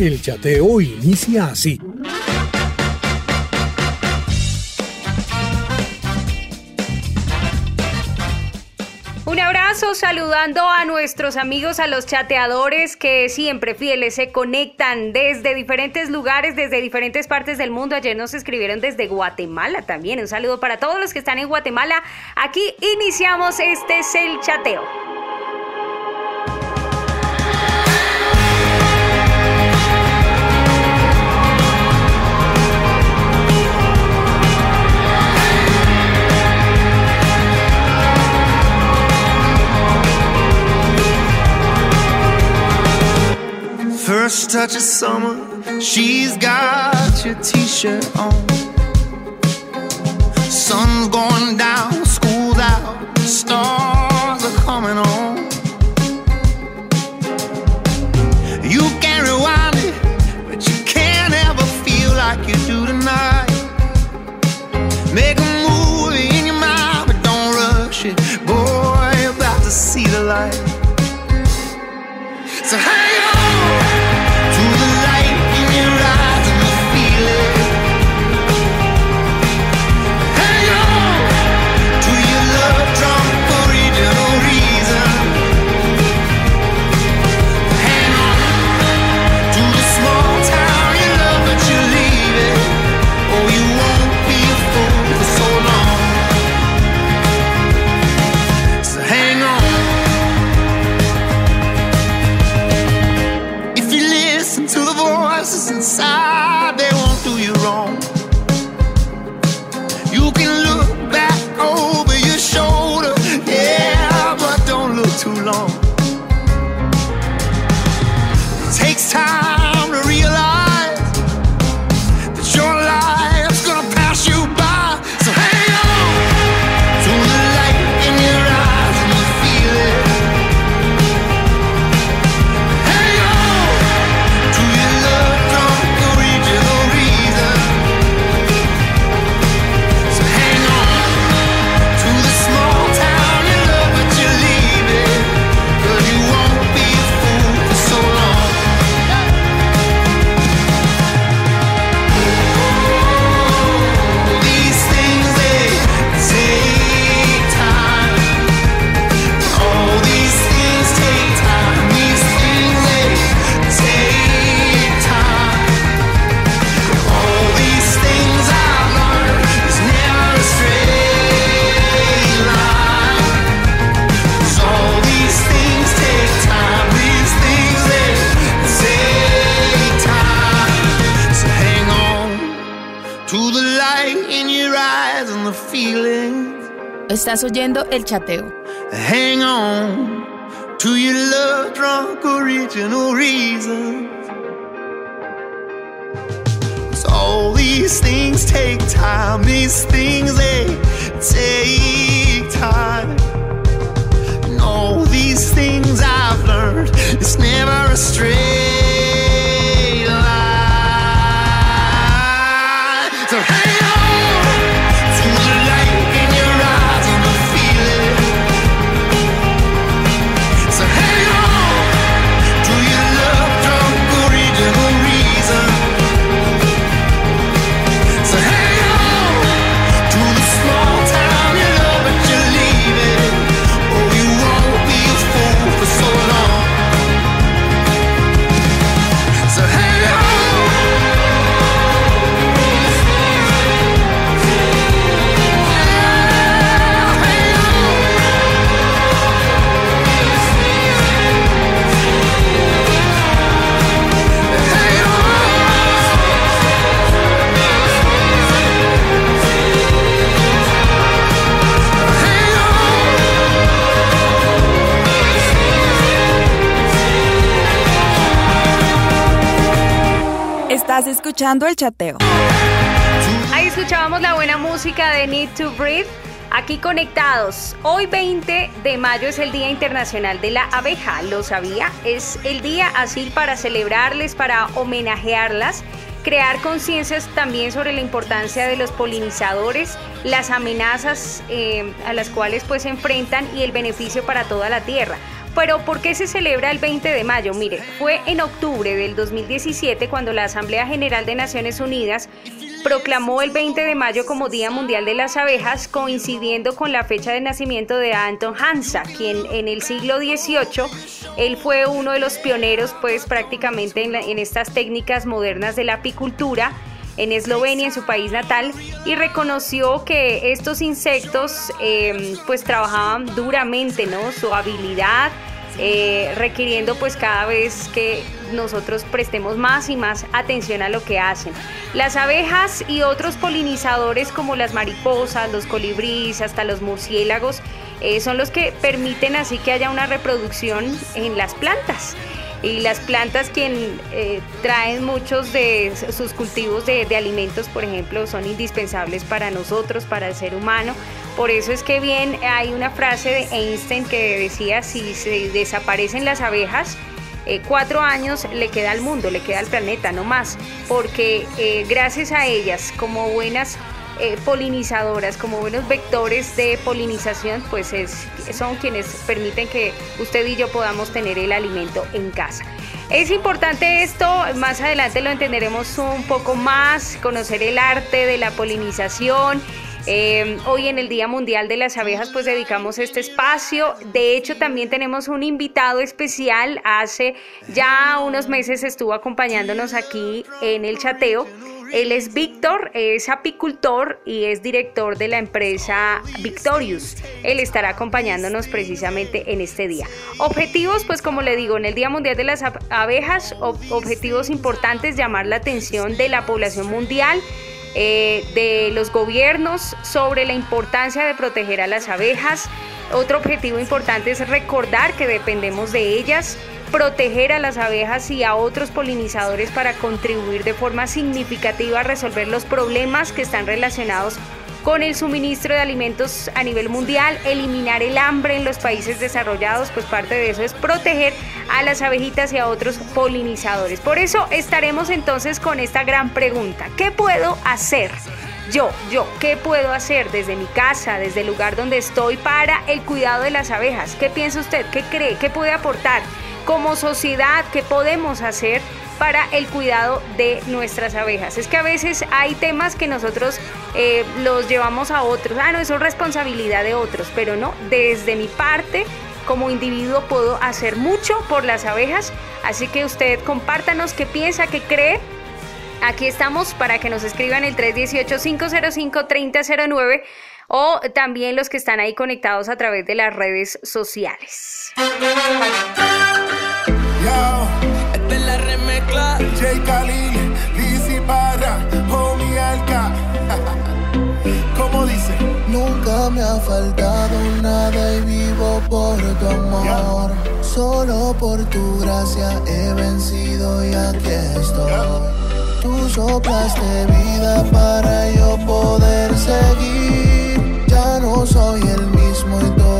El chateo inicia así. Un abrazo saludando a nuestros amigos, a los chateadores que siempre fieles se conectan desde diferentes lugares, desde diferentes partes del mundo. Ayer nos escribieron desde Guatemala también. Un saludo para todos los que están en Guatemala. Aquí iniciamos este es el chateo. First touch of summer, she's got your t-shirt on. Sun's going down, school's out, stars are coming on. You can rewind it, but you can't ever feel like you do tonight. Make a movie in your mind, but don't rush it. Boy, you're about to see the light. So hang Estás oyendo el chateo. Hang on to your love drunk original reasons. all these things take time, these things they take time. And all these things I've learned, it's never a straight Estás escuchando el chateo. Ahí escuchábamos la buena música de Need to Breathe. Aquí conectados. Hoy 20 de mayo es el Día Internacional de la Abeja. ¿Lo sabía? Es el día así para celebrarles, para homenajearlas crear conciencias también sobre la importancia de los polinizadores, las amenazas eh, a las cuales pues se enfrentan y el beneficio para toda la tierra. Pero ¿por qué se celebra el 20 de mayo? Mire, fue en octubre del 2017 cuando la Asamblea General de Naciones Unidas proclamó el 20 de mayo como Día Mundial de las Abejas, coincidiendo con la fecha de nacimiento de Anton Hansa, quien en el siglo XVIII, él fue uno de los pioneros pues prácticamente en, estas técnicas modernas de la apicultura en Eslovenia, en su país natal, y reconoció que estos insectos eh, pues trabajaban duramente, ¿no? Su habilidad, eh, requiriendo pues cada vez que nosotros prestemos más y más atención a lo que hacen. Las abejas y otros polinizadores como las mariposas, los colibríes, hasta los murciélagos, eh, son los que permiten así que haya una reproducción en las plantas y las plantas quien eh, traen muchos de sus cultivos de, alimentos, por ejemplo, son indispensables para nosotros, para el ser humano. Por eso es que bien hay una frase de Einstein que decía, si se desaparecen las abejas, eh, cuatro años le queda al mundo, le queda al planeta, no más, porque eh, gracias a ellas, como buenas eh, polinizadoras, como buenos vectores de polinización, pues es, son quienes permiten que usted y yo podamos tener el alimento en casa. Es importante esto, más adelante lo entenderemos un poco más, conocer el arte de la polinización. Eh, hoy en el Día Mundial de las Abejas pues dedicamos este espacio. De hecho también tenemos un invitado especial. Hace ya unos meses estuvo acompañándonos aquí en el chateo. Él es Víctor, es apicultor y es director de la empresa Victorious. Él estará acompañándonos precisamente en este día. Objetivos, pues como le digo, en el Día Mundial de las Abejas, objetivos importantes, llamar la atención de la población mundial. Eh, de los gobiernos sobre la importancia de proteger a las abejas. Otro objetivo importante es recordar que dependemos de ellas proteger a las abejas y a otros polinizadores para contribuir de forma significativa a resolver los problemas que están relacionados con el suministro de alimentos a nivel mundial, eliminar el hambre en los países desarrollados, pues parte de eso es proteger a las abejitas y a otros polinizadores. Por eso estaremos entonces con esta gran pregunta, ¿qué puedo hacer? Yo, yo, ¿qué puedo hacer desde mi casa, desde el lugar donde estoy para el cuidado de las abejas? ¿Qué piensa usted? ¿Qué cree? ¿Qué puede aportar? Como sociedad, ¿qué podemos hacer para el cuidado de nuestras abejas? Es que a veces hay temas que nosotros eh, los llevamos a otros, ah, no, eso es responsabilidad de otros, pero no, desde mi parte como individuo puedo hacer mucho por las abejas, así que usted compártanos qué piensa, qué cree. Aquí estamos para que nos escriban el 318-505-3009 o también los que están ahí conectados a través de las redes sociales. esta es la remezcla. J. Khalil, Lizzy Homie. ¿Cómo dice? Nunca me ha faltado nada y vivo por tu amor. Solo por tu gracia he vencido y aquí estoy. Tú soplaste vida para yo poder seguir. No soy el mismo y todo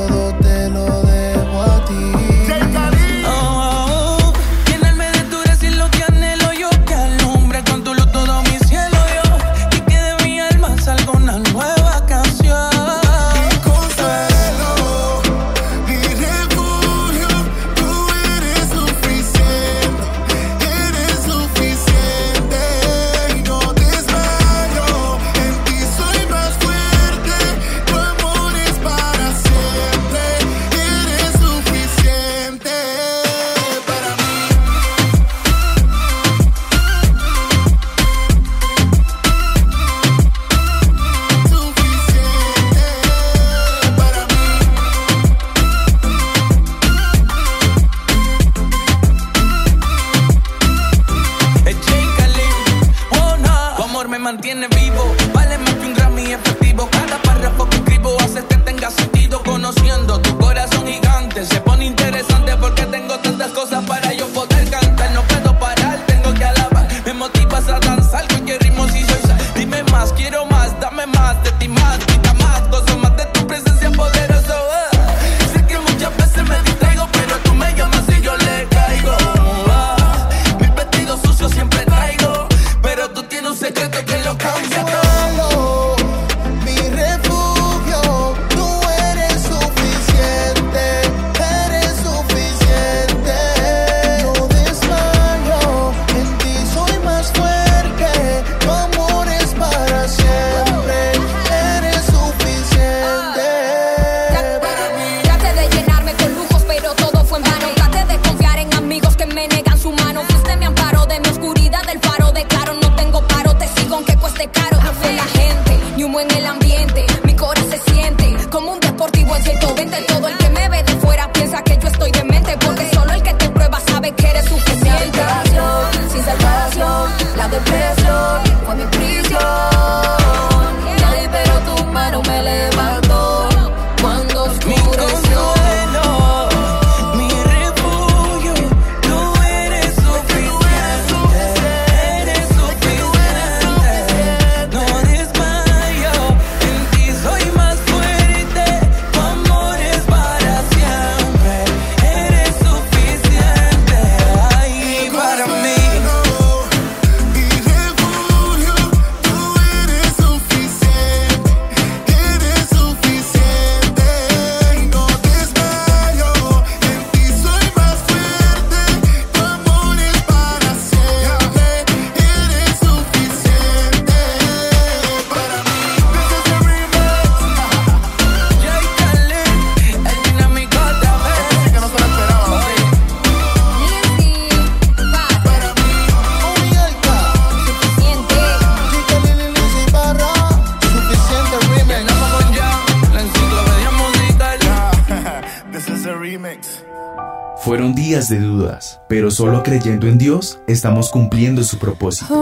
Fueron días de dudas, pero solo creyendo en Dios estamos cumpliendo su propósito.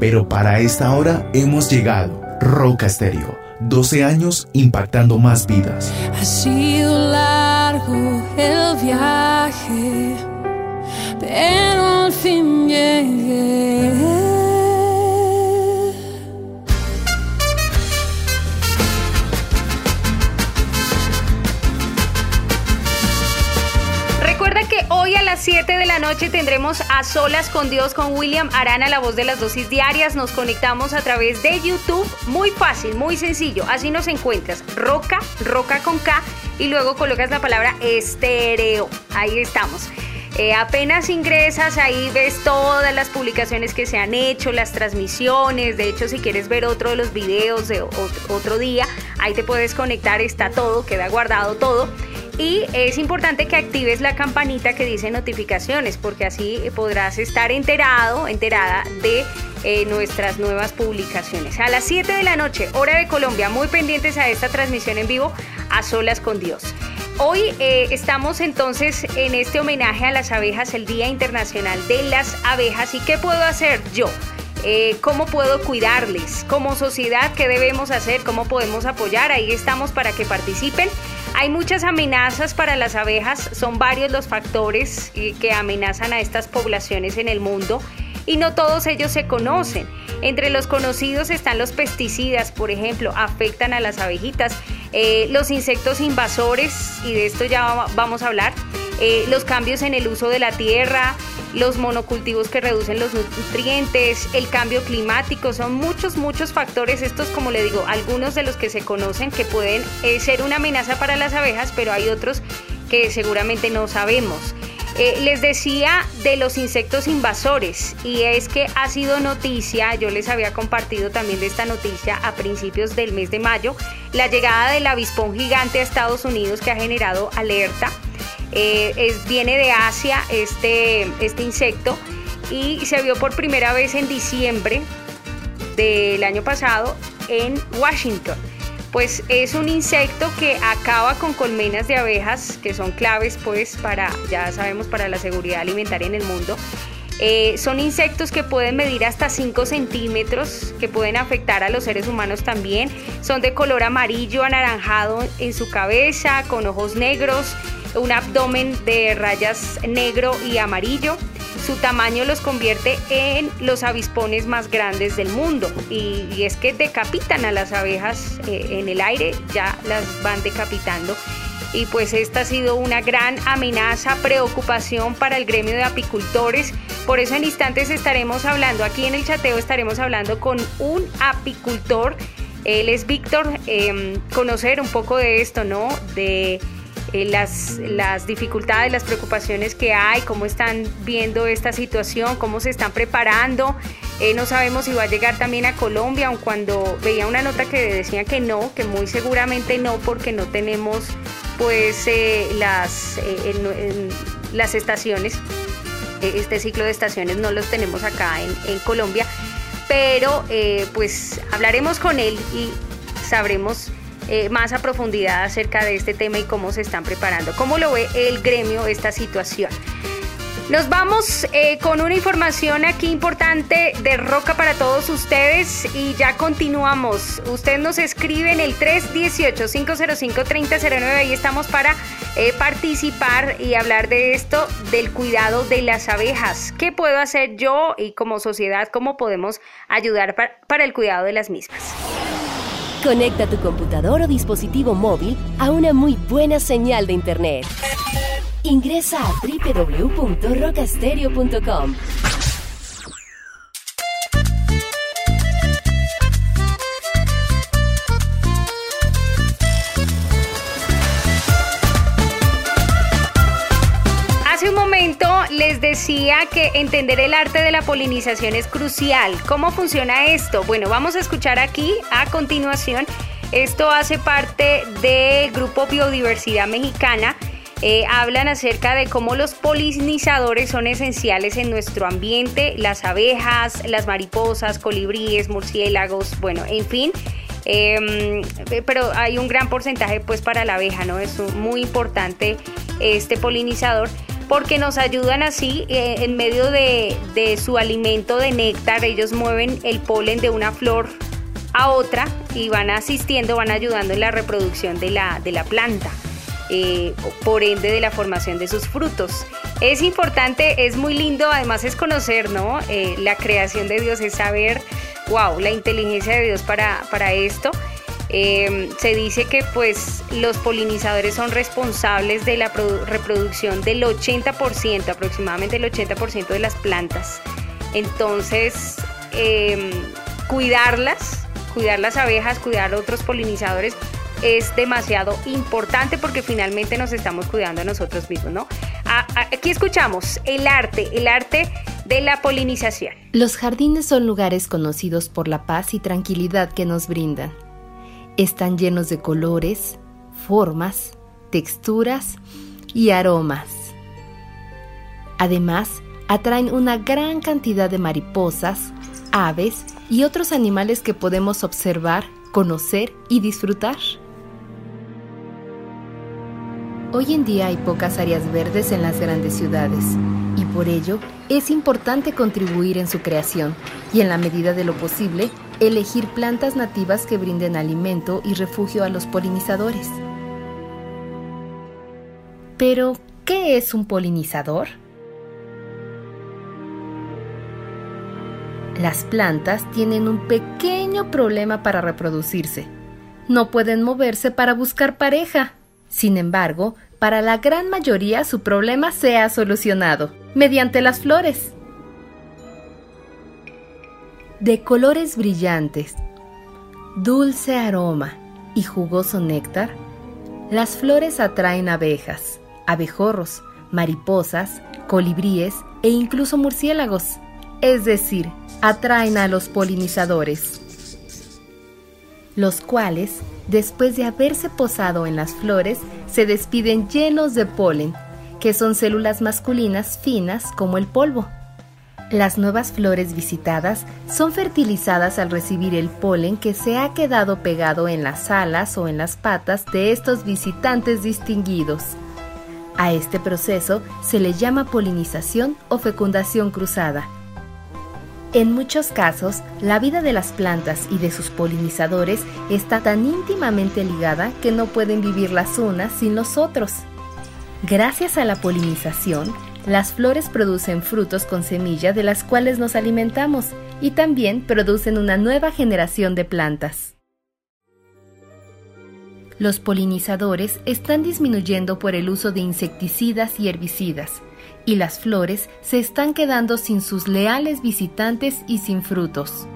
Pero para esta hora hemos llegado. Roca Estéreo, 12 años impactando más vidas. Ha sido largo el viaje, pero al fin llegué. 7 de la noche tendremos a solas con Dios con William Arana, la voz de las dosis diarias. Nos conectamos a través de YouTube. Muy fácil, muy sencillo. Así nos encuentras. Roca, roca con K y luego colocas la palabra estéreo. Ahí estamos. Eh, apenas ingresas, ahí ves todas las publicaciones que se han hecho, las transmisiones. De hecho, si quieres ver otro de los videos de otro día, ahí te puedes conectar, está todo, queda guardado todo. Y es importante que actives la campanita que dice notificaciones, porque así podrás estar enterado, enterada de eh, nuestras nuevas publicaciones. A las 7 de la noche, hora de Colombia, muy pendientes a esta transmisión en vivo, a solas con Dios. Hoy eh, estamos entonces en este homenaje a las abejas, el Día Internacional de las Abejas. ¿Y qué puedo hacer yo? Eh, cómo puedo cuidarles, como sociedad, qué debemos hacer, cómo podemos apoyar. Ahí estamos para que participen. Hay muchas amenazas para las abejas, son varios los factores eh, que amenazan a estas poblaciones en el mundo y no todos ellos se conocen. Entre los conocidos están los pesticidas, por ejemplo, afectan a las abejitas, eh, los insectos invasores, y de esto ya vamos a hablar, los cambios en el uso de la tierra, los monocultivos que reducen los nutrientes, el cambio climático, son muchos, muchos factores, estos como le digo, algunos de los que se conocen que pueden eh, ser una amenaza para las abejas, pero hay otros que seguramente no sabemos. Eh, les decía de los insectos invasores y es que ha sido noticia, yo les había compartido también de esta noticia a principios del mes de mayo, la llegada del avispón gigante a Estados Unidos que ha generado alerta. Eh, es, viene de Asia este, este insecto y se vio por primera vez en diciembre del año pasado en Washington. Pues es un insecto que acaba con colmenas de abejas que son claves pues para, ya sabemos, para la seguridad alimentaria en el mundo. Eh, son insectos que pueden medir hasta 5 centímetros, que pueden afectar a los seres humanos también. Son de color amarillo anaranjado en su cabeza, con ojos negros un abdomen de rayas negro y amarillo. Su tamaño los convierte en los avispones más grandes del mundo y, es que decapitan a las abejas eh, en el aire, ya las van decapitando y pues esta ha sido una gran amenaza, preocupación para el gremio de apicultores. Por eso en instantes estaremos hablando, aquí en el chateo estaremos hablando con un apicultor. Él es Víctor, em, conocer un poco de esto, ¿no? De eh, las, las dificultades, las preocupaciones que hay, cómo están viendo esta situación, cómo se están preparando. Eh, no sabemos si va a llegar también a Colombia, aun cuando veía una nota que decía que no, que muy seguramente no, porque no tenemos pues eh, las, las estaciones, este ciclo de estaciones no los tenemos acá en, en Colombia, pero pues hablaremos con él y sabremos eh, más a profundidad acerca de este tema y cómo se están preparando. ¿Cómo lo ve el gremio esta situación? Nos vamos eh, con una información aquí importante de Roca para todos ustedes y ya continuamos. Usted nos escribe en el 318-505-3009. Ahí estamos para eh, participar y hablar de esto, del cuidado de las abejas. ¿Qué puedo hacer yo y como sociedad? ¿Cómo podemos ayudar para el cuidado de las mismas? Conecta tu computador o dispositivo móvil a una muy buena señal de Internet. Ingresa a www.rocastereo.com. les decía que entender el arte de la polinización es crucial. ¿Cómo funciona esto? Bueno, vamos a escuchar aquí a continuación. Esto hace parte del grupo Biodiversidad Mexicana. Eh, hablan acerca de cómo los polinizadores son esenciales en nuestro ambiente, las abejas, las mariposas, colibríes, murciélagos, bueno, en fin. Em, pero hay un gran porcentaje pues para la abeja, ¿no? Es muy importante este polinizador porque nos ayudan así eh, en medio de, su alimento de néctar, ellos mueven el polen de una flor a otra y van asistiendo, van ayudando en la reproducción de la, de la planta. Eh, por ende de la formación de sus frutos. Es importante, es muy lindo, además es conocer, ¿no? Eh, la creación de Dios, es saber, wow, la inteligencia de Dios para, para esto. Em, se dice que pues los polinizadores son responsables de la reproducción del 80%, aproximadamente el 80% de las plantas. Entonces, em, cuidarlas, cuidar las abejas, cuidar otros polinizadores es demasiado importante porque finalmente nos estamos cuidando a nosotros mismos, aquí escuchamos el arte, el arte de la polinización. Los jardines son lugares conocidos por la paz y tranquilidad que nos brindan. Están llenos de colores, formas, texturas y aromas. Además, atraen una gran cantidad de mariposas, aves y otros animales que podemos observar, conocer y disfrutar. Hoy en día hay pocas áreas verdes en las grandes ciudades por ello es importante contribuir en su creación y en la medida de lo posible elegir plantas nativas que brinden alimento y refugio a los polinizadores. Pero, ¿qué es un polinizador? Las plantas tienen un pequeño problema para reproducirse. No pueden moverse para buscar pareja. Sin embargo, para la gran mayoría su problema se ha solucionado mediante las flores. De colores brillantes, dulce aroma y jugoso néctar, las flores atraen abejas, abejorros, mariposas, colibríes e incluso murciélagos, es decir, atraen a los polinizadores, los cuales después de haberse posado en las flores, se despiden llenos de polen, que son células masculinas finas como el polvo. Las nuevas flores visitadas son fertilizadas al recibir el polen que se ha quedado pegado en las alas o en las patas de estos visitantes distinguidos. A este proceso se le llama polinización o fecundación cruzada en muchos casos, la vida de las plantas y de sus polinizadores está tan íntimamente ligada que no pueden vivir las unas sin los otros. Gracias a la polinización, las flores producen frutos con semilla de las cuales nos alimentamos y también producen una nueva generación de plantas. Los polinizadores están disminuyendo por el uso de insecticidas y herbicidas, y las flores se están quedando sin sus leales visitantes y sin frutos.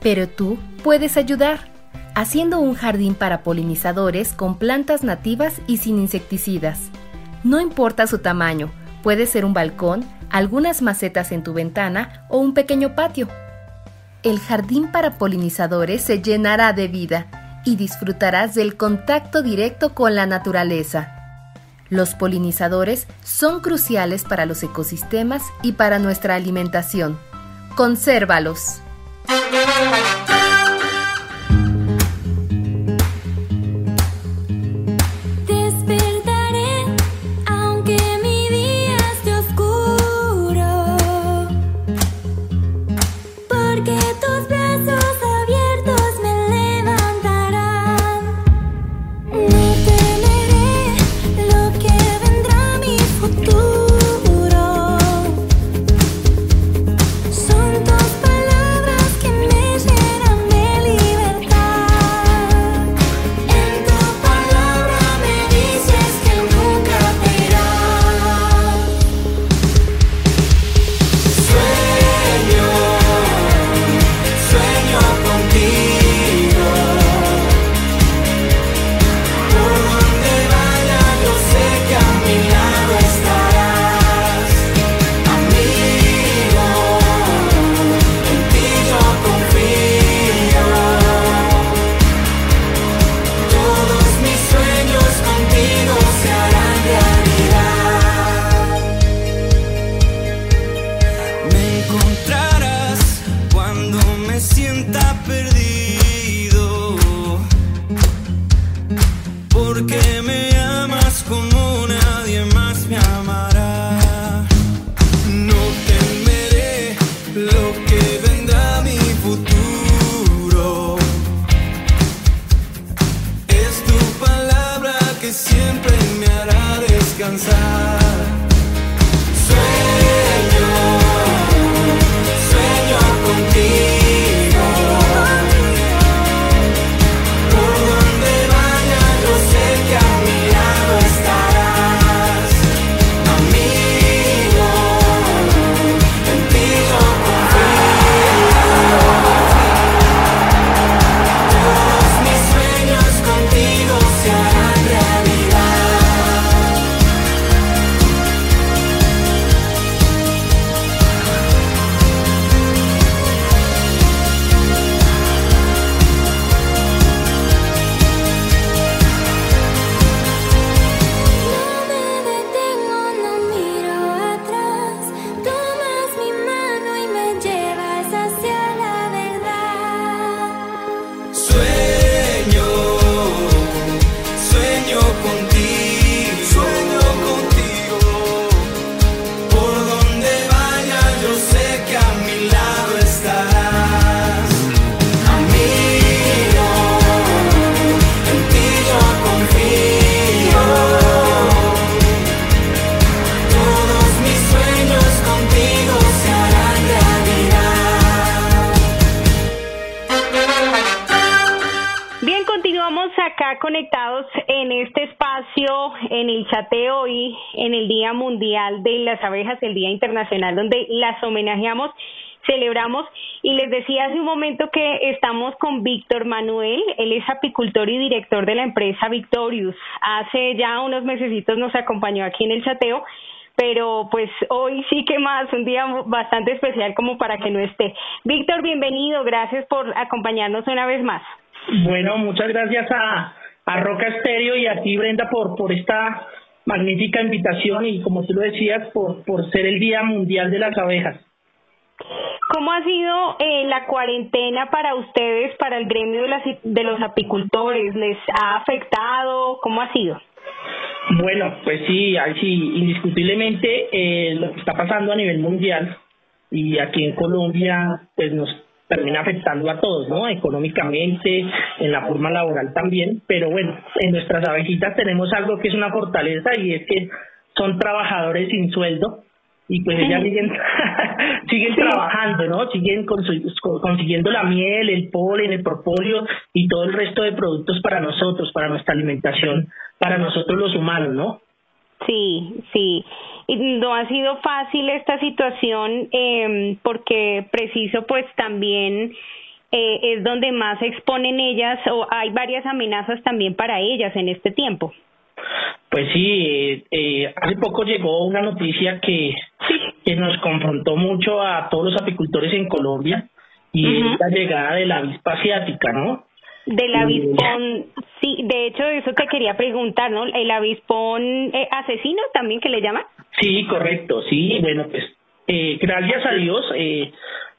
Pero tú puedes ayudar haciendo un jardín para polinizadores con plantas nativas y sin insecticidas. No importa su tamaño, puede ser un balcón, algunas macetas en tu ventana o un pequeño patio. El jardín para polinizadores se llenará de vida y disfrutarás del contacto directo con la naturaleza. Los polinizadores son cruciales para los ecosistemas y para nuestra alimentación. Consérvalos. Donde las homenajeamos, celebramos. Y les decía hace un momento que estamos con Víctor Manuel, él es apicultor y director de la empresa Victorious. Hace ya unos mesecitos nos acompañó aquí en el chateo pero pues hoy sí que más, un día bastante especial como para que no esté. Víctor, bienvenido, gracias por acompañarnos una vez más. Bueno, muchas gracias a, a Roca Estéreo y a ti, Brenda, por, por esta magnífica invitación y, como tú lo decías, por, por ser el Día Mundial de las Abejas. ¿Cómo ha sido eh, la cuarentena para ustedes, para el gremio de, las, de los apicultores? ¿Les ha afectado? ¿Cómo ha sido? Bueno, pues sí, ahí sí, indiscutiblemente eh, lo que está pasando a nivel mundial y aquí en Colombia, pues nos termina afectando a todos, ¿no? Económicamente, en la forma laboral también, pero bueno, en nuestras abejitas tenemos algo que es una fortaleza y es que son trabajadores sin sueldo y pues ellas siguen, siguen trabajando, ¿no? Siguen consiguiendo la miel, el polen, el propóleo y todo el resto de productos para nosotros, para nuestra alimentación, para nosotros los humanos, ¿no? Sí, sí. No ha sido fácil esta situación eh, porque preciso pues también eh, es donde más se exponen ellas o hay varias amenazas también para ellas en este tiempo. Pues sí, eh, eh, hace poco llegó una noticia que, que nos confrontó mucho a todos los apicultores en Colombia y es la llegada de la avispa asiática, ¿no? Del avispón, sí, de hecho eso te quería preguntar, ¿no? El avispón eh, asesino también que le llaman. Sí, correcto, sí. Bueno, pues eh, gracias a Dios, eh,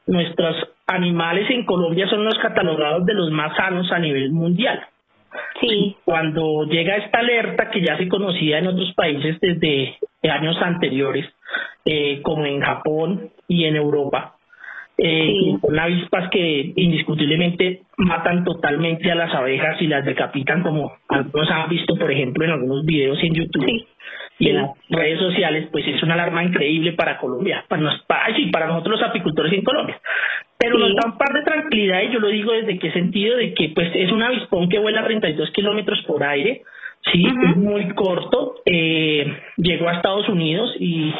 nuestros animales en Colombia son los catalogados de los más sanos a nivel mundial. Sí. Cuando llega esta alerta que ya se conocía en otros países desde años anteriores, eh, como en Japón y en Europa, eh, Sí. son avispas que indiscutiblemente matan totalmente a las abejas y las decapitan, como algunos han visto, por ejemplo, en algunos videos en YouTube Sí. Y en las redes sociales, pues es una alarma increíble para Colombia, para, nos, para, sí, para nosotros los apicultores en Colombia. Pero Sí. nos da un par de tranquilidad y yo lo digo desde qué sentido, de que pues es un avispón que vuela a 32 kilómetros por aire, sí, es muy corto, eh, llegó a Estados Unidos y,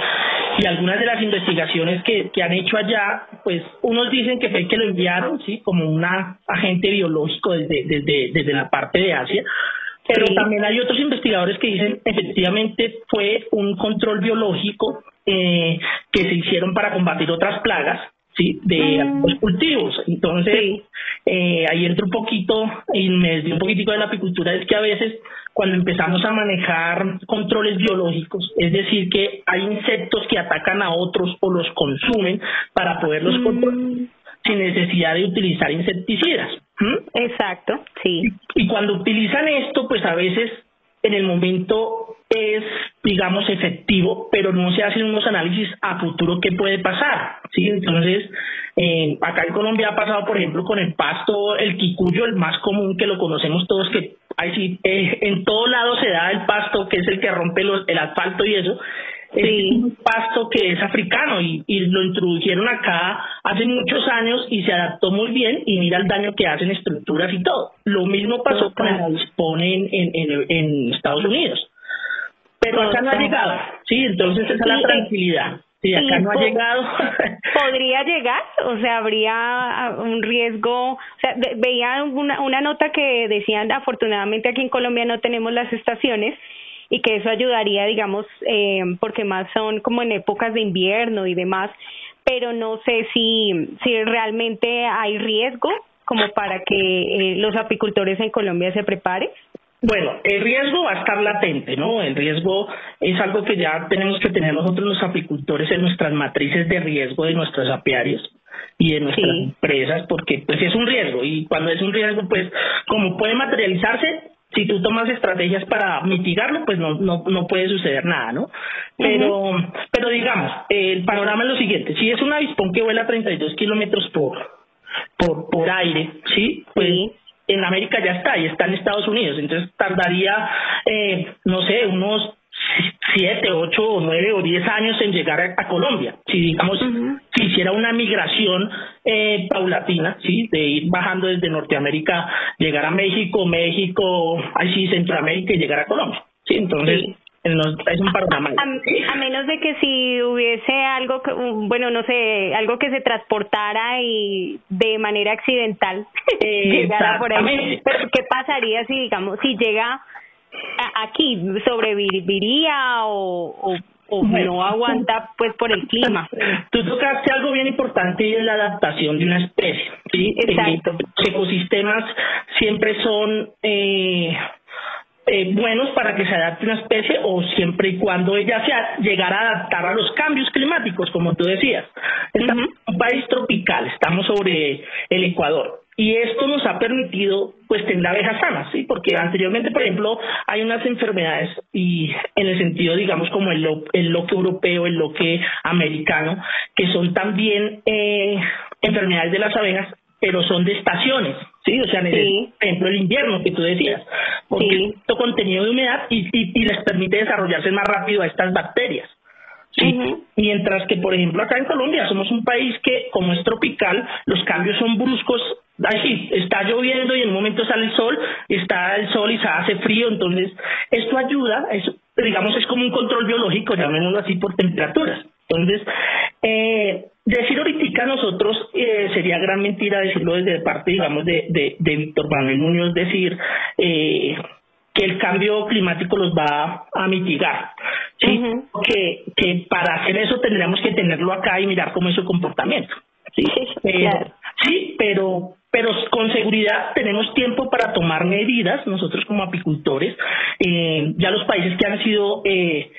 y algunas de las investigaciones que, que han hecho allá, pues unos dicen que fue que lo enviaron, sí, como un agente biológico desde, desde, desde la parte de Asia, pero también hay otros investigadores que dicen efectivamente fue un control biológico eh, que se hicieron para combatir otras plagas sí de Mm. los cultivos entonces Sí. eh, ahí entro un poquito y me desvío un poquitico de la apicultura es que a veces cuando empezamos a manejar controles biológicos es decir que hay insectos que atacan a otros o los consumen para poderlos controlar Mm, sin necesidad de utilizar insecticidas exacto, sí. y cuando utilizan esto, pues a veces en el momento es, digamos, efectivo, pero no se hacen unos análisis a futuro qué puede pasar. ¿sí? Entonces, eh, acá en Colombia ha pasado, por ejemplo, con el pasto, el quicuyo, el más común que lo conocemos todos, que hay, eh, en todo lado se da el pasto, que es el que rompe los, el asfalto y eso. Es un pasto que es africano y, y lo introdujeron acá hace muchos años y se adaptó muy bien y mira el daño que hacen estructuras y todo. Lo mismo pasó con el avispón en, en, en, en Estados Unidos. Pero acá no ha llegado, sí, entonces esa es la Sí, eh, tranquilidad. Sí, acá Sí, no ha llegado. podría llegar, o sea, habría un riesgo, o sea, ve- veía una, una nota que decían, afortunadamente aquí en Colombia no tenemos las estaciones y que eso ayudaría, digamos, eh, porque más son como en épocas de invierno y demás, pero no sé si, si realmente hay riesgo como para que eh, los apicultores en Colombia se preparen. Bueno, el riesgo va a estar latente, ¿no? El riesgo es algo que ya tenemos que tener nosotros los apicultores en nuestras matrices de riesgo de nuestros apiarios y de nuestras empresas, porque pues es un riesgo y cuando es un riesgo, pues como puede materializarse, si tú tomas estrategias para mitigarlo, pues no no no puede suceder nada, ¿no? Pero pero digamos, el panorama es lo siguiente: si es un avispón que vuela a 32 kilómetros por por por aire, sí, pues en América ya está y está en Estados Unidos, entonces tardaría, eh, no sé, unos siete, ocho, o nueve o diez años en llegar a, a Colombia. Si digamos, si hiciera una migración eh, paulatina, sí, de ir bajando desde Norteamérica, llegar a México, México, así Centroamérica y llegar a Colombia. Sí, entonces en los- es un panorama. A, a menos de que si hubiese algo, que- bueno, no sé, algo que se transportara y de manera accidental llegara por ahí. Pero ¿qué pasaría si, digamos, si llega aquí, sobreviviría o, o, no aguanta pues por el clima? Tú tocaste algo bien importante y es la adaptación de una especie. ¿sí? Exacto. Los ecosistemas siempre son eh, eh, buenos para que se adapte una especie o siempre y cuando ella se llegara a adaptar a los cambios climáticos, como tú decías. Estamos en un país tropical, estamos sobre el Ecuador. Y esto nos ha permitido pues tener abejas sanas, ¿sí? Porque anteriormente, por ejemplo, hay unas enfermedades y en el sentido, digamos, como el, lo- el loque europeo, el loque americano, que son también eh, enfermedades de las abejas, pero son de estaciones, ¿sí? O sea, en el- por ejemplo, el invierno que tú decías, porque tiene alto contenido de humedad y, y, y les permite desarrollarse más rápido a estas bacterias. Sí. Mientras que, por ejemplo, acá en Colombia somos un país que, como es tropical, los cambios son bruscos. Así, está lloviendo y en un momento sale el sol, está el sol y se hace frío, entonces esto ayuda, es, digamos, es como un control biológico, llamémoslo así, por temperaturas. Entonces, eh, decir ahorita nosotros eh, sería gran mentira decirlo desde parte, digamos, de, de, de Víctor Manuel Muñoz, decir eh, que el cambio climático los va a mitigar. ¿sí? que, que para hacer eso tendríamos que tenerlo acá y mirar cómo es su comportamiento. Sí, pero, sí, pero, pero con seguridad tenemos tiempo para tomar medidas, nosotros como apicultores, eh, ya los países que han sido eh,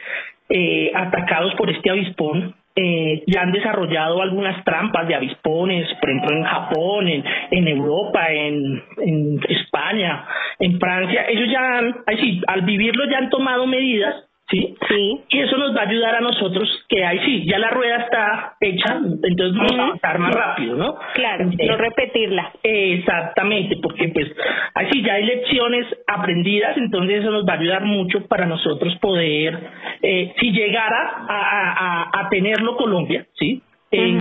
eh, atacados por este avispón, eh, ya han desarrollado algunas trampas de avispones, por ejemplo en Japón, en, Europa, en, España, en Francia. Ellos ya han, ay, sí, al vivirlo ya han tomado medidas, ¿sí? Sí. Y eso nos va a ayudar a nosotros que ahí sí, ya la rueda está hecha, entonces vamos a avanzar más rápido, ¿no? Claro, no repetirla. Exactamente, porque pues así ya hay lecciones aprendidas, entonces eso nos va a ayudar mucho para nosotros poder, eh, si llegara a, a- a- tenerlo Colombia, ¿sí? Eh,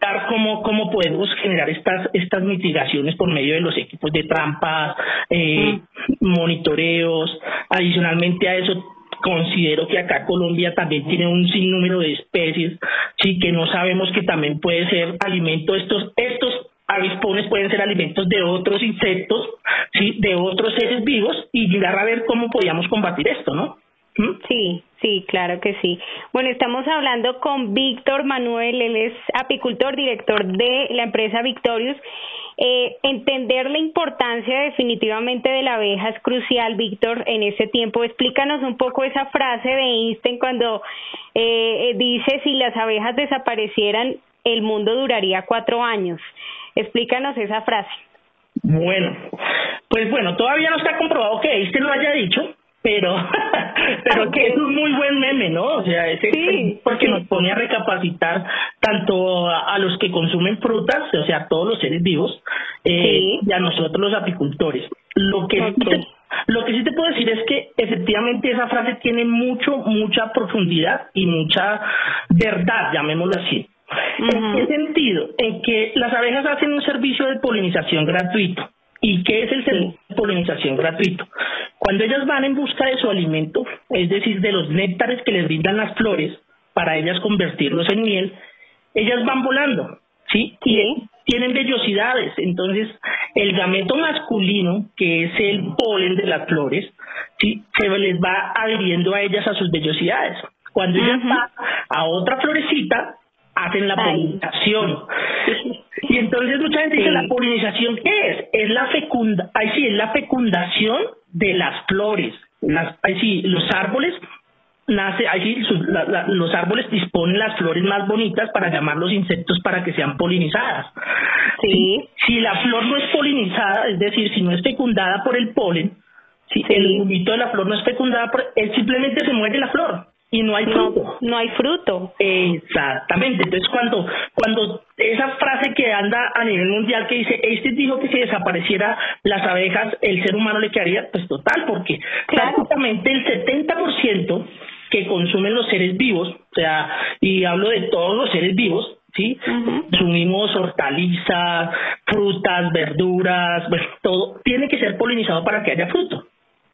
dar cómo, cómo podemos generar estas estas mitigaciones por medio de los equipos de trampas, eh, monitoreos, adicionalmente a eso considero que acá Colombia también tiene un sinnúmero de especies, sí, que no sabemos que también puede ser alimento estos estos avispones pueden ser alimentos de otros insectos, sí, de otros seres vivos y mirar a ver cómo podíamos combatir esto, ¿no? Sí, sí, claro que sí. Bueno, estamos hablando con Víctor Manuel, él es apicultor, director de la empresa Victorious. Eh, entender la importancia definitivamente de la abeja es crucial, Víctor, en ese tiempo. Explícanos un poco esa frase de Einstein cuando eh, eh, dice si las abejas desaparecieran, el mundo duraría cuatro años. Explícanos esa frase. Bueno, pues bueno, todavía no está comprobado que este lo haya dicho, pero pero que es un muy buen meme, ¿no? O sea, ese porque nos pone a recapacitar tanto a, a los que consumen frutas, o sea, a todos los seres vivos, eh, y a nosotros los apicultores. Lo que sí lo que sí te puedo decir es que efectivamente esa frase tiene mucho, mucha profundidad y mucha verdad, llamémoslo así. ¿En qué sentido? En que las abejas hacen un servicio de polinización gratuito. ¿Y qué es el servicio de polinización gratuito? Cuando ellas van en busca de su alimento, es decir, de los néctares que les brindan las flores, para ellas convertirlos en miel, ellas van volando, ¿sí? Y tienen vellosidades. Entonces, el gameto masculino, que es el polen de las flores, ¿sí? Se les va adhiriendo a ellas a sus vellosidades. Cuando ellas van a otra florecita, hacen la polinización. Y entonces mucha gente dice, ¿la polinización qué es? Es la fecunda, ay sí, es la fecundación de las flores. Las, ay sí, los árboles nace, ahí sí, la- la- los árboles disponen las flores más bonitas para llamar los insectos para que sean polinizadas. Sí. Si la flor no es polinizada, es decir, si no es fecundada por el polen, si el humito de la flor no es fecundada por, él simplemente se muere la flor y no hay fruto. No, hay fruto. Exactamente. Entonces cuando cuando esa frase que anda a nivel mundial que dice, este dijo que si desapareciera las abejas, el ser humano le quedaría, pues total, porque prácticamente el 70% que consumen los seres vivos, o sea, y hablo de todos los seres vivos, ¿sí? Consumimos hortalizas, frutas, verduras, bueno, todo tiene que ser polinizado para que haya fruto.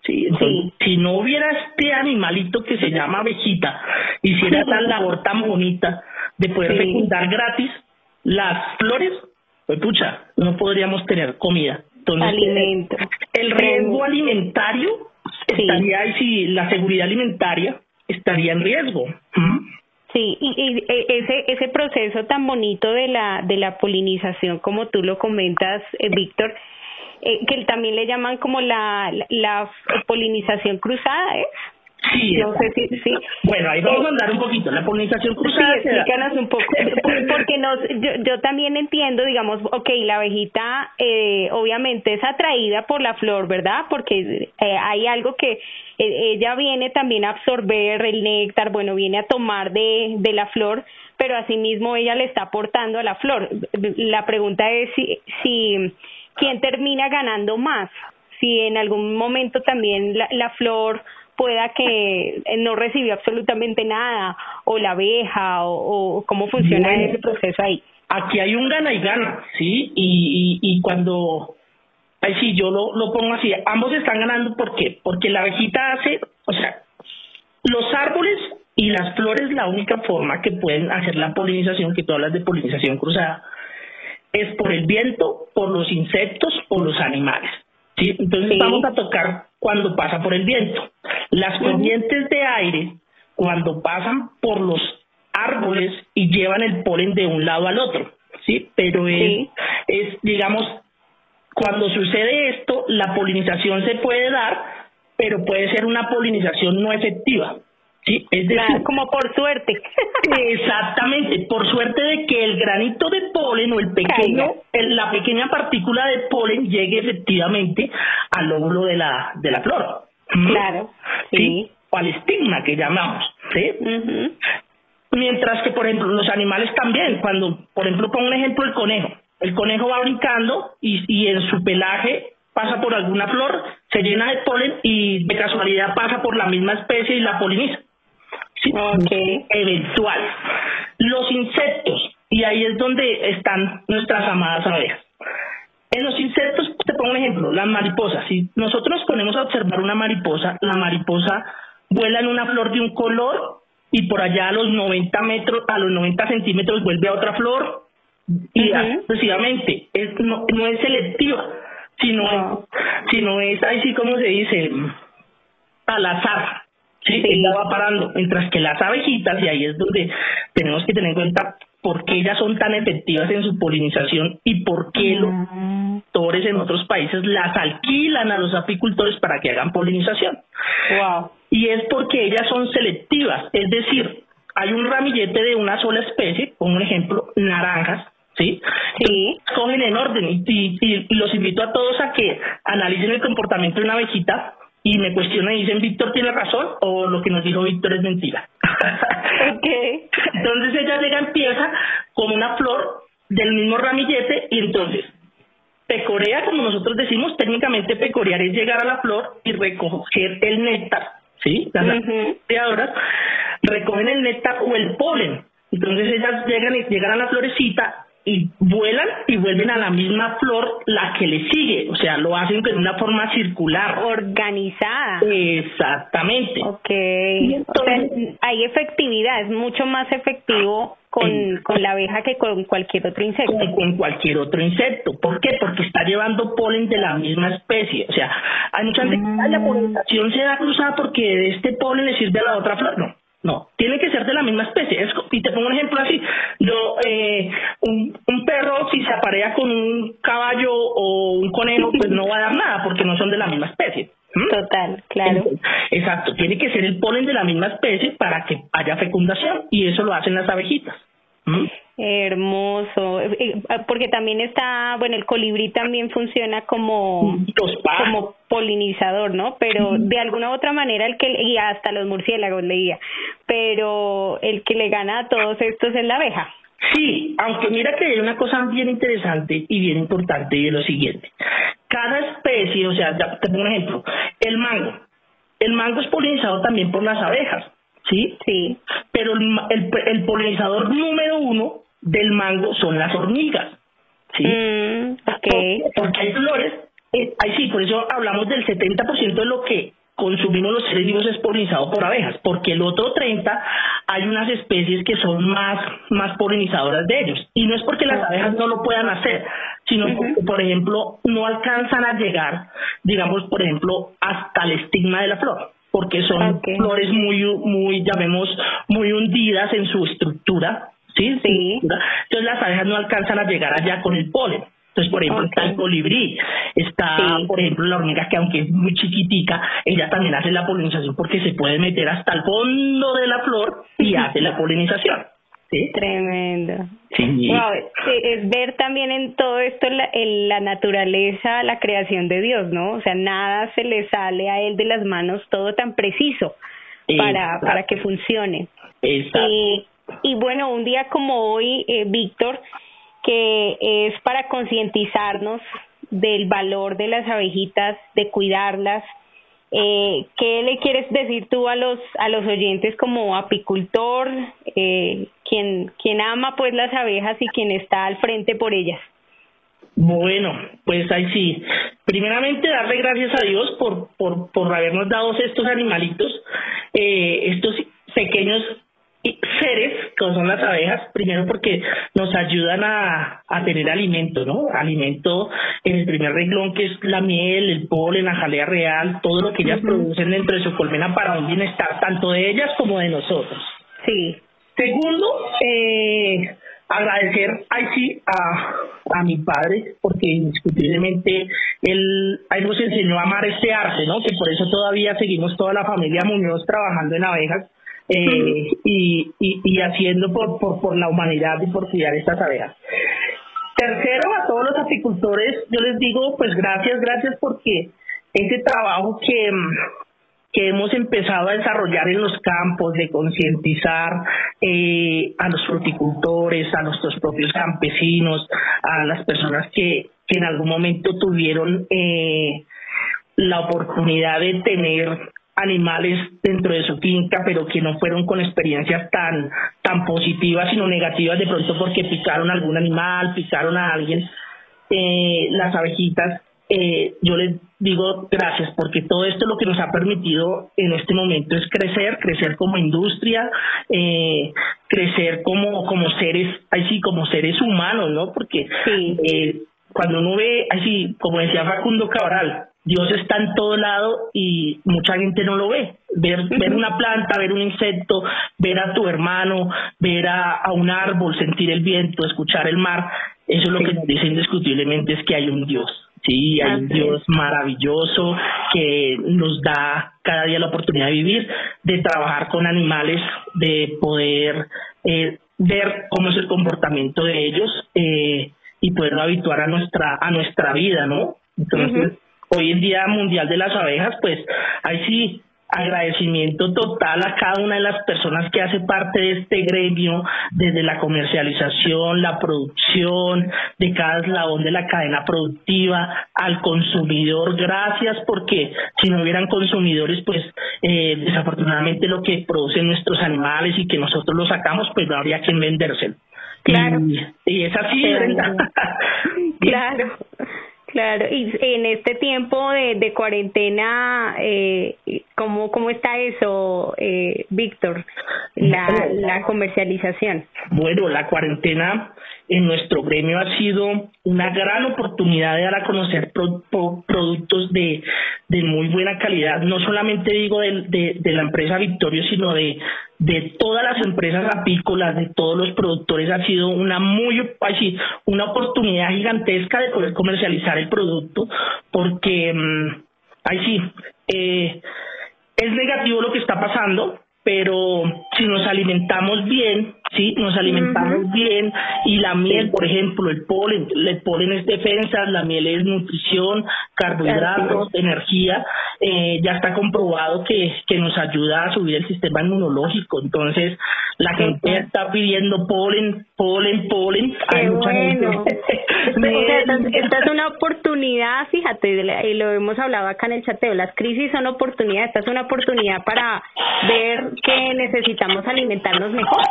Sí, entonces, si no hubiera este animalito que se llama abejita, hiciera esa labor tan bonita de poder Sí. fecundar gratis las flores, pues pucha, no podríamos tener comida. Entonces, Alimento. El riesgo alimentario estaría, y si la seguridad alimentaria estaría en riesgo. Sí, y, y, eh, ese ese proceso tan bonito de la de la polinización, como tú lo comentas, eh, Víctor, eh, que también le llaman como la la, la polinización cruzada, ¿eh? Sí, no sé si sí. Bueno, ahí vamos a andar un poquito. La polinización cruzada. Sí, explícanos un poco, porque nos, yo, yo también entiendo, digamos, ok, la abejita eh, obviamente es atraída por la flor, ¿verdad? Porque eh, hay algo que eh, ella viene también a absorber el néctar, bueno, viene a tomar de, de la flor, pero asimismo ella le está aportando a la flor. La pregunta es si, si quién termina ganando más, si en algún momento también la, la flor pueda que eh, no recibió absolutamente nada, o la abeja, o, o cómo funciona Bueno. ese proceso ahí. aquí hay un gana y gana, ¿sí? Y, y, y cuando, ay sí, yo lo, lo pongo así, ambos están ganando, ¿por qué? Porque la abejita hace, o sea, los árboles y las flores, la única forma que pueden hacer la polinización, que tú hablas de polinización cruzada, es por el viento, por los insectos, por los animales. ¿sí? Entonces vamos a tocar cuando pasa por el viento. Las corrientes de aire, cuando pasan por los árboles y llevan el polen de un lado al otro, ¿sí? Pero es, es digamos, cuando sucede esto, la polinización se puede dar, pero puede ser una polinización no efectiva. Sí, es decir, como por suerte. Exactamente, por suerte de que el granito de polen o el pequeño, el- la pequeña partícula de polen llegue efectivamente al óvulo de la de la flor. Claro, sí. O al estigma que llamamos, ¿sí? Mientras que, por ejemplo, los animales también, cuando, por ejemplo, pongo un ejemplo, el conejo. El conejo va brincando y, y en su pelaje pasa por alguna flor, se llena de polen y de casualidad pasa por la misma especie y la poliniza. Sí, eventual. Los insectos, y ahí es donde están nuestras amadas abejas. En los insectos, te pongo un ejemplo, las mariposas. Si nosotros nos ponemos a observar una mariposa, la mariposa vuela en una flor de un color y por allá a los 90 metros, a los 90 centímetros vuelve a otra flor y así sucesivamente. Es, no, no es selectiva, sino, sino es, ahí sí como se dice, al azar. Sí, ella va parando, mientras que las abejitas, y ahí es donde tenemos que tener en cuenta por qué ellas son tan efectivas en su polinización y por qué los apicultores en otros países las alquilan a los apicultores para que hagan polinización. Wow. Y es porque ellas son selectivas, es decir, hay un ramillete de una sola especie, como un ejemplo, naranjas, ¿sí? Sí. Cogen en orden y, y- y los invito a todos a que analicen el comportamiento de una abejita y me cuestionan y dicen, Víctor tiene razón o lo que nos dijo Víctor es mentira. Okay. Entonces ella llega, empieza con una flor del mismo ramillete y entonces pecorea, como nosotros decimos, técnicamente pecorear es llegar a la flor y recoger el néctar, ¿sí? Las creadoras recogen el néctar o el polen. Entonces ellas llegan, y llegan a la florecita y vuelan y vuelven a la misma flor la que le sigue, o sea, lo hacen de una forma circular. Organizada. Exactamente. Ok. O sea, hay efectividad, es mucho más efectivo con, con la abeja que con cualquier otro insecto. Con, con cualquier otro insecto. ¿Por qué? Porque está llevando polen de la misma especie. O sea, hay mucha gente que "Ay, la polinización se da cruzada porque de este polen le sirve a la otra flor. No, no, tiene que ser de la misma especie. Es y te pongo un ejemplo así. Yo, eh, un, un perro, si se aparea con un caballo o un conejo, pues no va a dar nada porque no son de la misma especie. ¿Mm? Total, claro. Exacto, tiene que ser el polen de la misma especie para que haya fecundación y eso lo hacen las abejitas. ¿Mm? Hermoso, Eh, eh, porque también está, bueno, el colibrí también funciona como, como polinizador, ¿no? Pero de alguna u otra manera el que, y hasta los murciélagos leía, pero el que le gana a todos estos es la abeja. Sí, aunque mira que hay una cosa bien interesante y bien importante y es lo siguiente. Cada especie, o sea, ya te pongo un ejemplo, el mango. El mango es polinizado también por las abejas, ¿sí? Sí. Pero el, el, el polinizador número uno del mango son las hormigas, ¿sí? Mm, Porque, porque hay flores, eh, ahí sí, por eso hablamos del 70% de lo que consumimos los seres vivos es polinizado por abejas, porque el otro 30 hay unas especies que son más, más polinizadoras de ellos. Y no es porque las abejas no lo puedan hacer, sino porque, por ejemplo, no alcanzan a llegar, digamos, por ejemplo, hasta el estigma de la flor porque son flores muy, muy, llamemos, muy hundidas en su estructura, ¿sí? sí. Entonces las abejas no alcanzan a llegar allá con el polen. Entonces, por ejemplo, está el colibrí, está, por ejemplo, la hormiga que aunque es muy chiquitica, ella también hace la polinización porque se puede meter hasta el fondo de la flor y hace la polinización. ¿Sí? Tremendo. Sí. Wow, es ver también en todo esto la, en la naturaleza, la creación de Dios, ¿no? O sea, nada se le sale a él de las manos, todo tan preciso para, Exacto. para que funcione. Exacto. Y, y bueno, un día como hoy, eh, Víctor, que es para concientizarnos del valor de las abejitas, de cuidarlas. Eh, ¿Qué le quieres decir tú a los a los oyentes como apicultor, eh, quien quien ama pues las abejas y quien está al frente por ellas? Bueno, pues ahí sí. Primeramente, darle gracias a Dios por, por, por habernos dado estos animalitos, eh, estos pequeños seres, como son las abejas, primero porque nos ayudan a, a tener alimento, ¿no? Alimento en el primer renglón, que es la miel, el polen, la jalea real, todo lo que ellas producen dentro de su colmena para un bienestar tanto de ellas como de nosotros. Sí. Segundo, eh, agradecer ay sí a, a mi padre porque indiscutiblemente él, él nos enseñó a amar este arte, ¿no? Que por eso todavía seguimos toda la familia Muñoz trabajando en abejas eh, y, y, y haciendo por, por, por la humanidad y por cuidar estas abejas. Tercero, a todos los apicultores, yo les digo, pues gracias, gracias porque ese trabajo que, que hemos empezado a desarrollar en los campos de concientizar eh, a los fruticultores, a nuestros propios campesinos, a las personas que, que en algún momento tuvieron eh, la oportunidad de tener animales dentro de su finca, pero que no fueron con experiencias tan tan positivas, sino negativas de pronto porque picaron a algún animal, picaron a alguien. Eh, las abejitas, eh, yo les digo gracias porque todo esto lo que nos ha permitido en este momento es crecer, crecer como industria, eh, crecer como como seres, así como seres humanos, ¿no? Porque eh, cuando uno ve, así como decía Facundo Cabral, Dios está en todo lado y mucha gente no lo ve. Ver, ver una planta, ver un insecto, ver a tu hermano, ver a, a un árbol, sentir el viento, escuchar el mar, eso es lo que nos dice indiscutiblemente es que hay un Dios. Sí, hay un Dios maravilloso que nos da cada día la oportunidad de vivir, de trabajar con animales, de poder eh, ver cómo es el comportamiento de ellos eh, y poderlo habituar a nuestra a nuestra vida, ¿no? Entonces, hoy en día mundial de las abejas, pues ahí sí agradecimiento total a cada una de las personas que hace parte de este gremio, desde la comercialización, la producción, de cada eslabón de la cadena productiva, al consumidor, gracias porque si no hubieran consumidores, pues eh, desafortunadamente lo que producen nuestros animales y que nosotros lo sacamos, pues no habría quien vendérselo. Claro. Y, y es así. Claro. Claro, y en este tiempo de, de cuarentena, eh, ¿cómo, ¿cómo está eso, eh, Víctor? La, la comercialización. Bueno, la cuarentena en nuestro gremio ha sido una gran oportunidad de dar a conocer pro- pro- productos de, de muy buena calidad. No solamente digo de, de, de la empresa Victorio, sino de, de todas las empresas apícolas, de todos los productores. Ha sido una muy, una oportunidad gigantesca de poder comercializar el producto, porque, mm, ahí sí, eh, es negativo lo que está pasando, pero si nos alimentamos bien, sí, nos alimentamos bien y la miel, por ejemplo, el polen, el polen es defensa, la miel es nutrición, carbohidratos, energía, eh, ya está comprobado que, que nos ayuda a subir el sistema inmunológico, entonces la gente está pidiendo polen, polen, polen, hay mucha bueno. gente- O sea, esta, esta es una oportunidad, fíjate, y lo hemos hablado acá en el chateo, las crisis son oportunidades, esta es una oportunidad para ver que necesitamos alimentarnos mejor.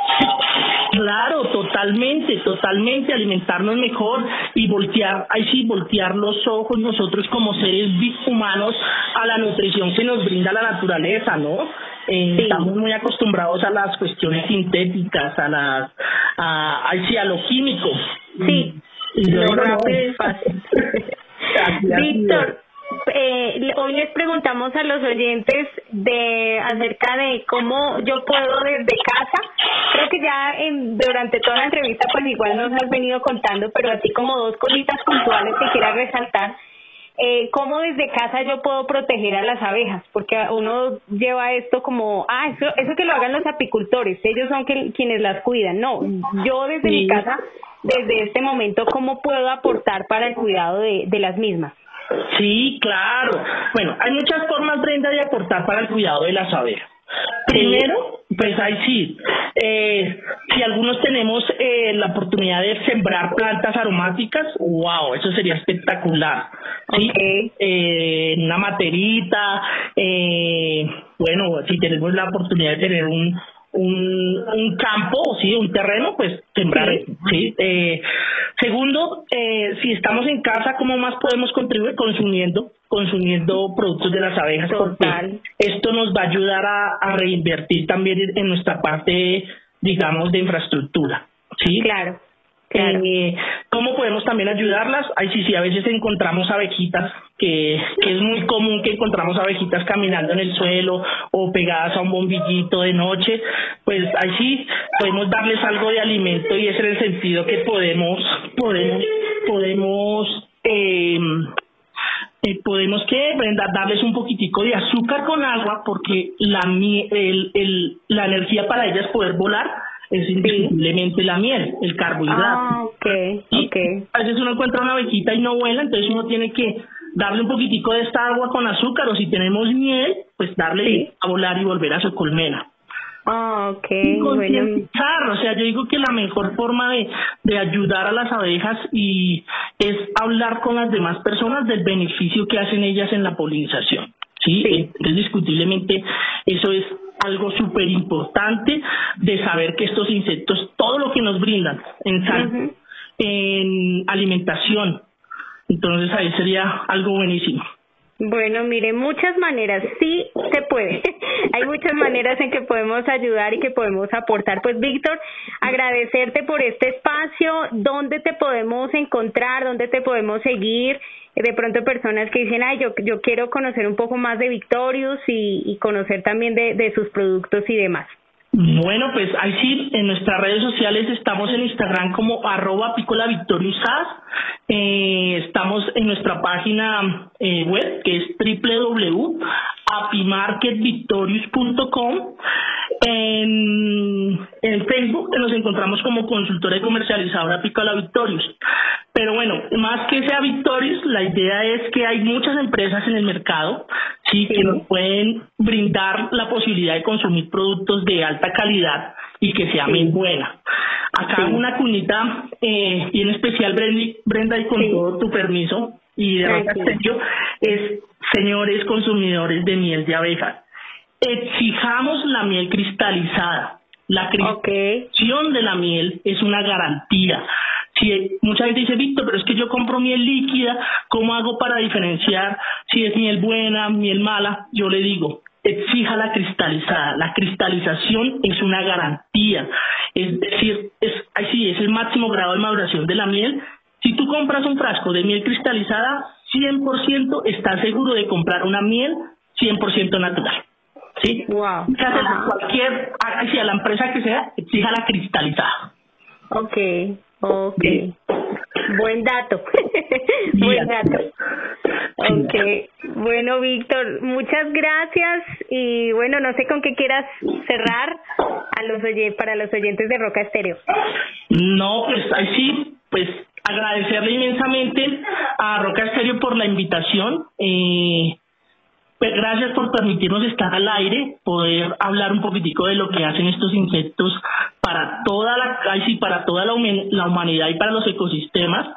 Claro, totalmente, totalmente alimentarnos mejor y voltear, ahí sí, voltear los ojos nosotros como seres humanos a la nutrición que nos brinda la naturaleza, ¿no? Eh, Estamos muy acostumbrados a las cuestiones sintéticas, a las, a, sí, a lo químico. Sí, Y lo no. rápido y fácil. Ha sido. Víctor, eh, hoy les preguntamos a los oyentes de acerca de cómo yo puedo desde casa. Creo que ya en- durante toda la entrevista pues igual nos has venido contando, pero así como dos cositas puntuales que quiera resaltar. Eh, ¿Cómo desde casa yo puedo proteger a las abejas? Porque uno lleva esto como, ah, eso, eso que lo hagan los apicultores, ellos son que- quienes las cuidan. No, yo desde mi casa, desde este momento, ¿cómo puedo aportar para el cuidado de, de las mismas? Sí, claro. Bueno, hay muchas formas, Brenda, de aportar para el cuidado de las abejas. Primero, pues ahí sí, eh, si algunos tenemos eh, la oportunidad de sembrar plantas aromáticas, wow, eso sería espectacular. ¿sí? Eh, una materita, eh, bueno, si tenemos la oportunidad de tener un, un, un campo, sí, un terreno, pues sembrar sí. Eh, segundo, eh, si estamos en casa, ¿cómo más podemos contribuir consumiendo, consumiendo productos de las abejas? Porque esto nos va a ayudar a, a reinvertir también en nuestra parte, digamos, de infraestructura, sí. Claro. Eh, ¿Cómo podemos también ayudarlas? Ay, sí, sí, a veces encontramos abejitas, que, es muy común que encontramos abejitas caminando en el suelo o pegadas a un bombillito de noche. Pues ahí sí, podemos darles algo de alimento y es el sentido que podemos, podemos, podemos, eh, eh, podemos que darles un poquitico de azúcar con agua porque la el, el, la energía para ellas poder volar es indiscutiblemente la miel, el carbohidrato. Ah, ok, Y ok. A veces uno encuentra una abejita y no vuela, entonces uno tiene que darle un poquitico de esta agua con azúcar o si tenemos miel, pues darle a volar y volver a su colmena. Ah, ok, Y bueno. o sea, yo digo que la mejor forma de, de ayudar a las abejas y es hablar con las demás personas del beneficio que hacen ellas en la polinización. Sí, indiscutiblemente eso es algo súper importante de saber que estos insectos, todo lo que nos brindan en sal, en alimentación, entonces ahí sería algo buenísimo. Bueno, mire, muchas maneras, sí se puede. Hay muchas maneras en que podemos ayudar y que podemos aportar. Pues Víctor, agradecerte por este espacio, dónde te podemos encontrar, dónde te podemos seguir. De pronto personas que dicen, ay, yo, yo quiero conocer un poco más de Victorious y, y conocer también de, de sus productos y demás. Bueno, pues ahí sí, en nuestras redes sociales estamos en Instagram como arroba Haas. Eh, estamos en nuestra página eh, web que es www.apimarketvictorious.com En, en Facebook nos encontramos como consultora y comercializadora Piccola Victorious. Pero bueno, más que sea Victorious, la idea es que hay muchas empresas en el mercado sí, que nos pueden brindar la posibilidad de consumir productos de alta calidad y que sea muy buena. Acá una cunita eh, y en especial Brenda, y con todo tu permiso y de. Estéreo, es señores consumidores de miel de abeja. Exijamos la miel cristalizada. La cristalización de la miel es una garantía. Si mucha gente dice, Víctor, pero es que yo compro miel líquida, ¿cómo hago para diferenciar si es miel buena, miel mala? Yo le digo, exija la cristalizada. La cristalización es una garantía. Es decir, es, ay, sí, es el máximo grado de maduración de la miel. Si tú compras un frasco de miel cristalizada, 100% estás seguro de comprar una miel 100% natural. ¿Sí? Wow. Cualquier, ay, sí, a la empresa que sea, exija la cristalizada. Ok, ok. Buen dato. Buen dato. Ok. Bueno, Víctor, muchas gracias y bueno, no sé con qué quieras cerrar a los oye para los oyentes de Roca Estéreo. No, pues ahí sí, pues agradecerle inmensamente a Roca Estéreo por la invitación. Eh, pues gracias por permitirnos estar al aire, poder hablar un poquitico de lo que hacen estos insectos para toda la, sí, para toda la, humanidad y para los ecosistemas.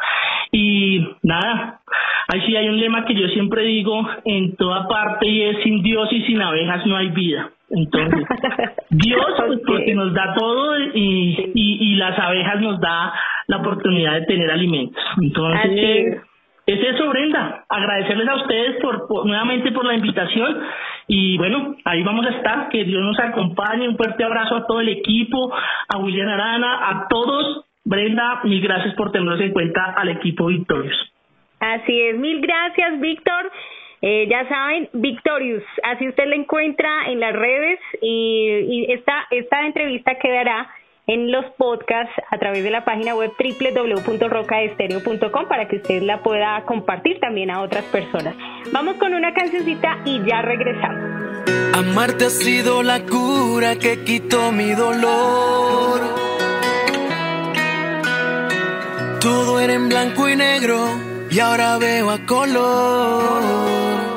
Y nada, ahí sí hay un lema que yo siempre digo en toda parte y es sin Dios y sin abejas no hay vida. Entonces, Dios pues, porque nos da todo y, y, y las abejas nos da la oportunidad de tener alimentos. Entonces, es. es eso, Brenda. Agradecerles a ustedes por, por- nuevamente por la invitación y bueno, ahí vamos a estar. Que Dios nos acompañe. Un fuerte abrazo a todo el equipo, a William Arana, a todos. Brenda, mil gracias por tenernos en cuenta al equipo Victorious. Así es, mil gracias, Víctor. Eh, ya saben, Victorious, así usted la encuentra en las redes y, y esta, esta entrevista quedará en los podcasts a través de la página web www.rocaestereo.com para que usted la pueda compartir también a otras personas. Vamos con una cancioncita y ya regresamos. Amarte ha sido la cura que quitó mi dolor. Todo era en blanco y negro y ahora veo a color.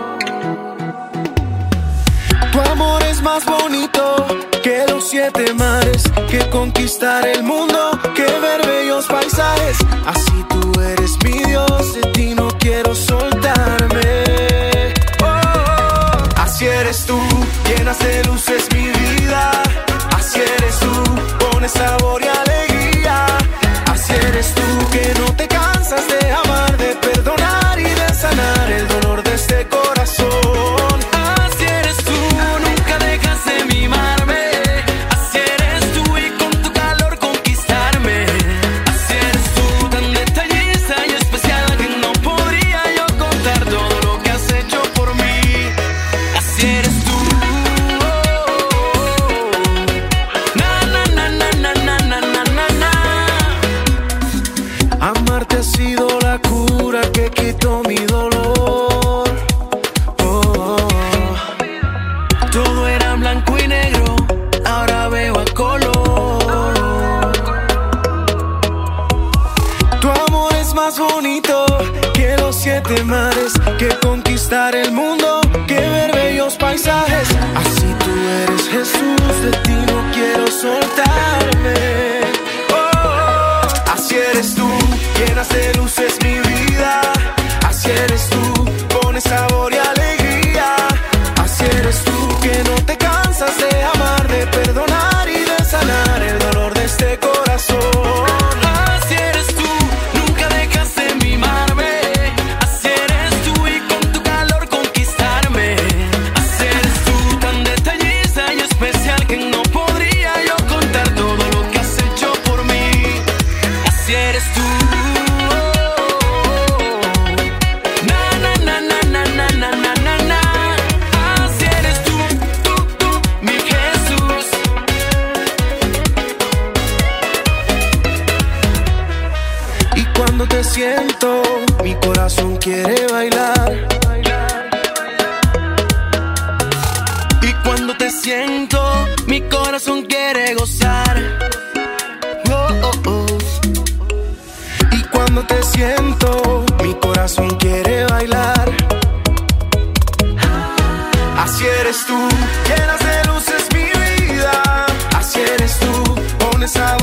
Es más bonito que los siete mares, que conquistar el mundo, que ver bellos paisajes. Así tú eres mi Dios, de ti no quiero soltarme. Oh, así eres tú, llenas de luces mi vida. Así eres tú, pones sabor y alegría. Así eres tú que no te cansas de amar, pones sabor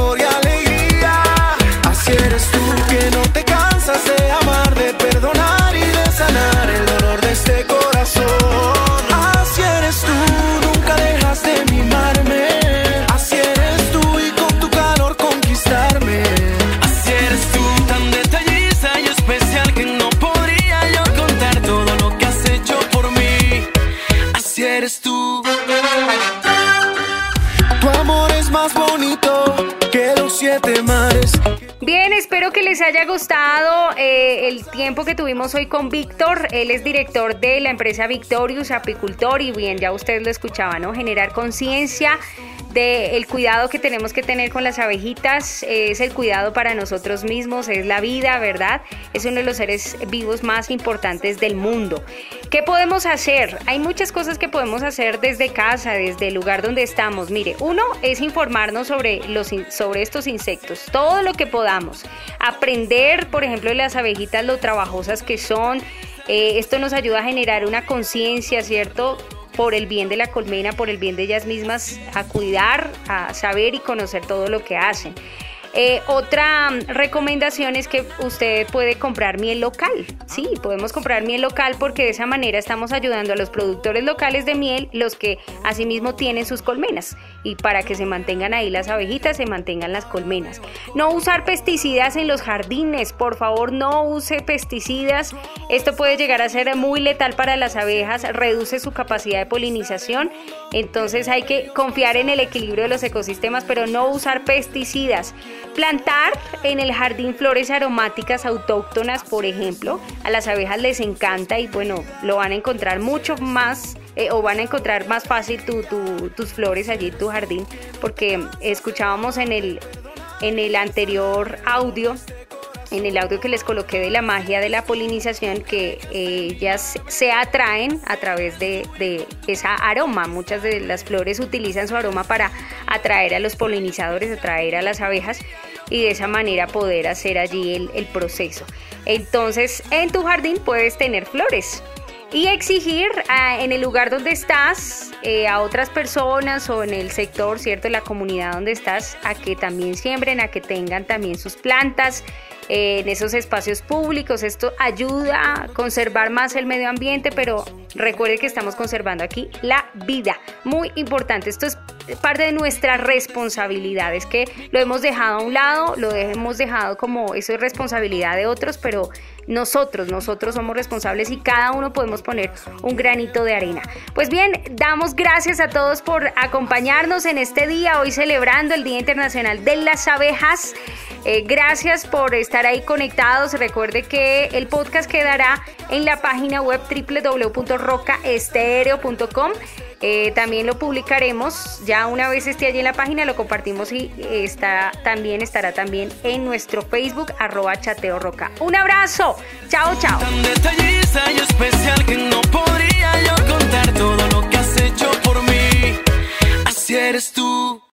haya gustado eh, el tiempo que tuvimos hoy con Víctor. Él es director de la empresa Victorious Apicultor y bien, ya ustedes lo escuchaban, ¿no? Generar conciencia del cuidado que tenemos que tener con las abejitas, es el cuidado para nosotros mismos, es la vida, ¿verdad? Es uno de los seres vivos más importantes del mundo. ¿Qué podemos hacer? Hay muchas cosas que podemos hacer desde casa, desde el lugar donde estamos. Mire, uno es informarnos sobre, los, sobre estos insectos, todo lo que podamos. Aprender, por ejemplo, de las abejitas, lo trabajosas que son. Eh, esto nos ayuda a generar una conciencia, ¿cierto? Por el bien de la colmena, por el bien de ellas mismas, a cuidar, a saber y conocer todo lo que hacen. Eh, otra recomendación es que usted puede comprar miel local. Sí, podemos comprar miel local porque de esa manera estamos ayudando a los productores locales de miel, los que asimismo tienen sus colmenas. Y para que se mantengan ahí las abejitas, se mantengan las colmenas. No usar pesticidas en los jardines, por favor, no use pesticidas. Esto puede llegar a ser muy letal para las abejas, reduce su capacidad de polinización. Entonces hay que confiar en el equilibrio de los ecosistemas, pero no usar pesticidas. Plantar en el jardín flores aromáticas autóctonas, por ejemplo, a las abejas les encanta y bueno, lo van a encontrar mucho más eh, o van a encontrar más fácil tu- tu- tus flores allí en tu jardín, porque escuchábamos en el, en el anterior audio en el audio que les coloqué de la magia de la polinización, que eh, ellas se atraen a través de, de esa aroma. Muchas de las flores utilizan su aroma para atraer a los polinizadores, atraer a las abejas y de esa manera poder hacer allí el, el proceso. Entonces, en tu jardín puedes tener flores y exigir ah, en el lugar donde estás eh, a otras personas o en el sector, ¿cierto? La comunidad donde estás, a que también siembren, a que tengan también sus plantas en esos espacios públicos. Esto ayuda a conservar más el medio ambiente, pero recuerde que estamos conservando aquí la vida. Muy importante, esto es parte de nuestra responsabilidad, es que lo hemos dejado a un lado, lo hemos dejado como eso es responsabilidad de otros, pero nosotros, nosotros somos responsables y cada uno podemos poner un granito de arena. Pues bien, damos gracias a todos por acompañarnos en este día, hoy celebrando el Día Internacional de las Abejas. Eh, gracias por estar ahí conectados. Recuerde que el podcast quedará en la página web www.rocaestereo.com. Eh, también lo publicaremos ya una vez esté allí en la página lo compartimos y eh, está también estará también en nuestro Facebook arroba chateo roca un abrazo chao chao Tan. Así eres tú.